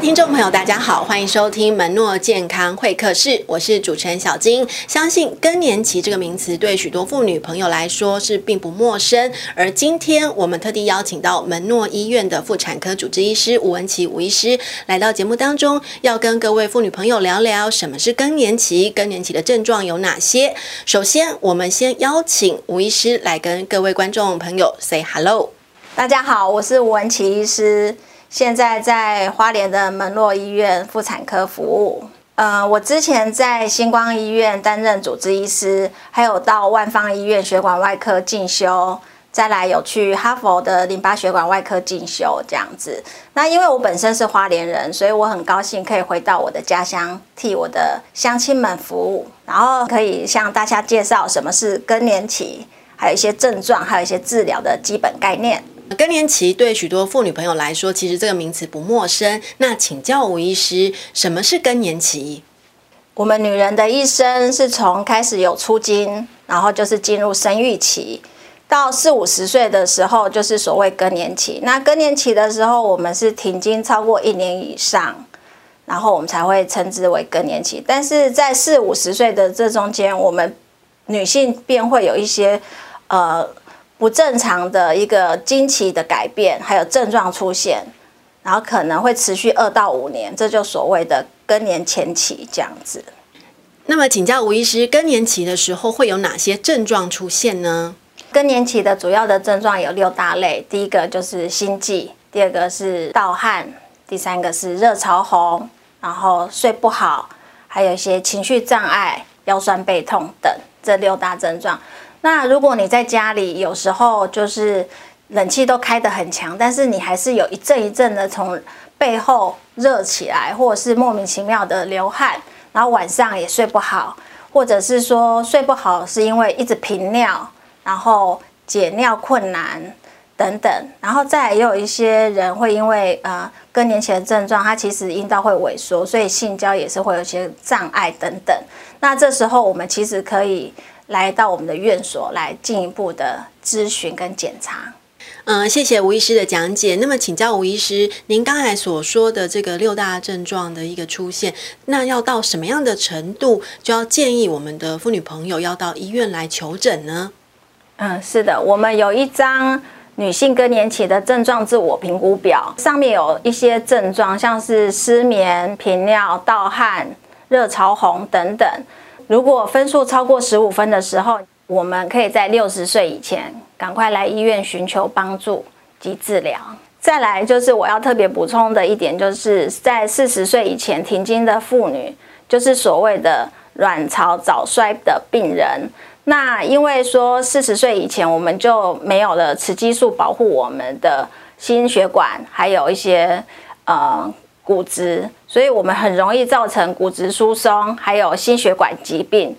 听众朋友，大家好，欢迎收听门诺健康会客室，我是主持人小金。相信更年期这个名词对许多妇女朋友来说是并不陌生，而今天我们特地邀请到门诺医院的妇产科主治医师吴文琪吴医师来到节目当中，要跟各位妇女朋友聊聊什么是更年期，更年期的症状有哪些。首先，我们先邀请吴医师来跟各位观众朋友 say hello。大家好，我是吴文琪医师。现在在花莲的门诺医院妇产科服务。呃，我之前在星光医院担任主治医师，还有到万方医院血管外科进修，再来有去哈佛的淋巴血管外科进修这样子。那因为我本身是花莲人，所以我很高兴可以回到我的家乡，替我的乡亲们服务，然后可以向大家介绍什么是更年期，还有一些症状，还有一些治疗的基本概念。更年期对许多妇女朋友来说，其实这个名词不陌生。那请教吴医师，什么是更年期？我们女人的一生是从开始有初经，然后就是进入生育期，到四五十岁的时候，就是所谓更年期。那更年期的时候，我们是停经超过一年以上，然后我们才会称之为更年期。但是在四五十岁的这中间，我们女性便会有一些呃。不正常的一个经期的改变，还有症状出现，然后可能会持续二到五年，这就所谓的更年前期这样子。那么，请教吴医师，更年期的时候会有哪些症状出现呢？更年期的主要的症状有六大类，第一个就是心悸，第二个是盗汗，第三个是热潮红，然后睡不好，还有一些情绪障碍、腰酸背痛等这六大症状。那如果你在家里，有时候就是冷气都开得很强，但是你还是有一阵一阵的从背后热起来，或者是莫名其妙的流汗，然后晚上也睡不好，或者是说睡不好是因为一直频尿，然后解尿困难等等，然后再也有一些人会因为呃更年期的症状，他其实阴道会萎缩，所以性交也是会有些障碍等等。那这时候我们其实可以。来到我们的院所来进一步的咨询跟检查。嗯、呃，谢谢吴医师的讲解。那么，请教吴医师，您刚才所说的这个六大症状的一个出现，那要到什么样的程度，就要建议我们的妇女朋友要到医院来求诊呢？嗯，是的，我们有一张女性更年期的症状自我评估表，上面有一些症状，像是失眠、频尿、盗汗、热潮红等等。如果分数超过十五分的时候，我们可以在六十岁以前赶快来医院寻求帮助及治疗。再来就是我要特别补充的一点，就是在四十岁以前停经的妇女，就是所谓的卵巢早衰的病人。那因为说四十岁以前我们就没有了雌激素保护我们的心血管，还有一些呃。骨质，所以我们很容易造成骨质疏松，还有心血管疾病。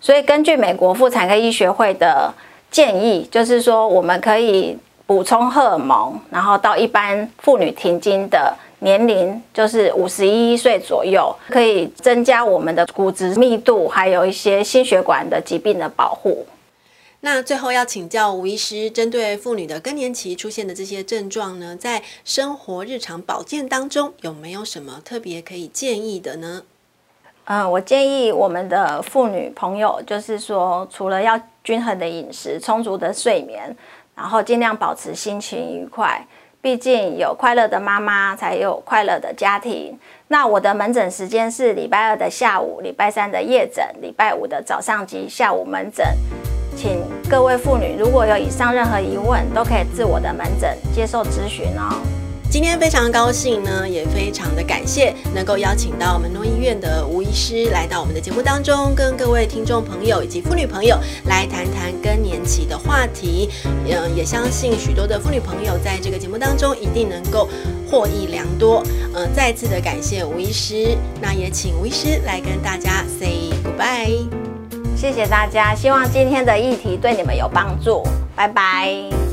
所以根据美国妇产科医学会的建议，就是说我们可以补充荷尔蒙，然后到一般妇女停经的年龄，就是五十一岁左右，可以增加我们的骨质密度，还有一些心血管的疾病的保护。那最后要请教吴医师，针对妇女的更年期出现的这些症状呢，在生活日常保健当中有没有什么特别可以建议的呢？嗯，我建议我们的妇女朋友，就是说，除了要均衡的饮食、充足的睡眠，然后尽量保持心情愉快。毕竟有快乐的妈妈，才有快乐的家庭。那我的门诊时间是礼拜二的下午、礼拜三的夜诊、礼拜五的早上及下午门诊。请各位妇女，如果有以上任何疑问，都可以自我的门诊接受咨询哦。今天非常高兴呢，也非常的感谢能够邀请到门诺医院的吴医师来到我们的节目当中，跟各位听众朋友以及妇女朋友来谈谈更年期的话题。嗯，也相信许多的妇女朋友在这个节目当中一定能够获益良多。嗯，再次的感谢吴医师，那也请吴医师来跟大家 say goodbye。谢谢大家，希望今天的议题对你们有帮助。拜拜。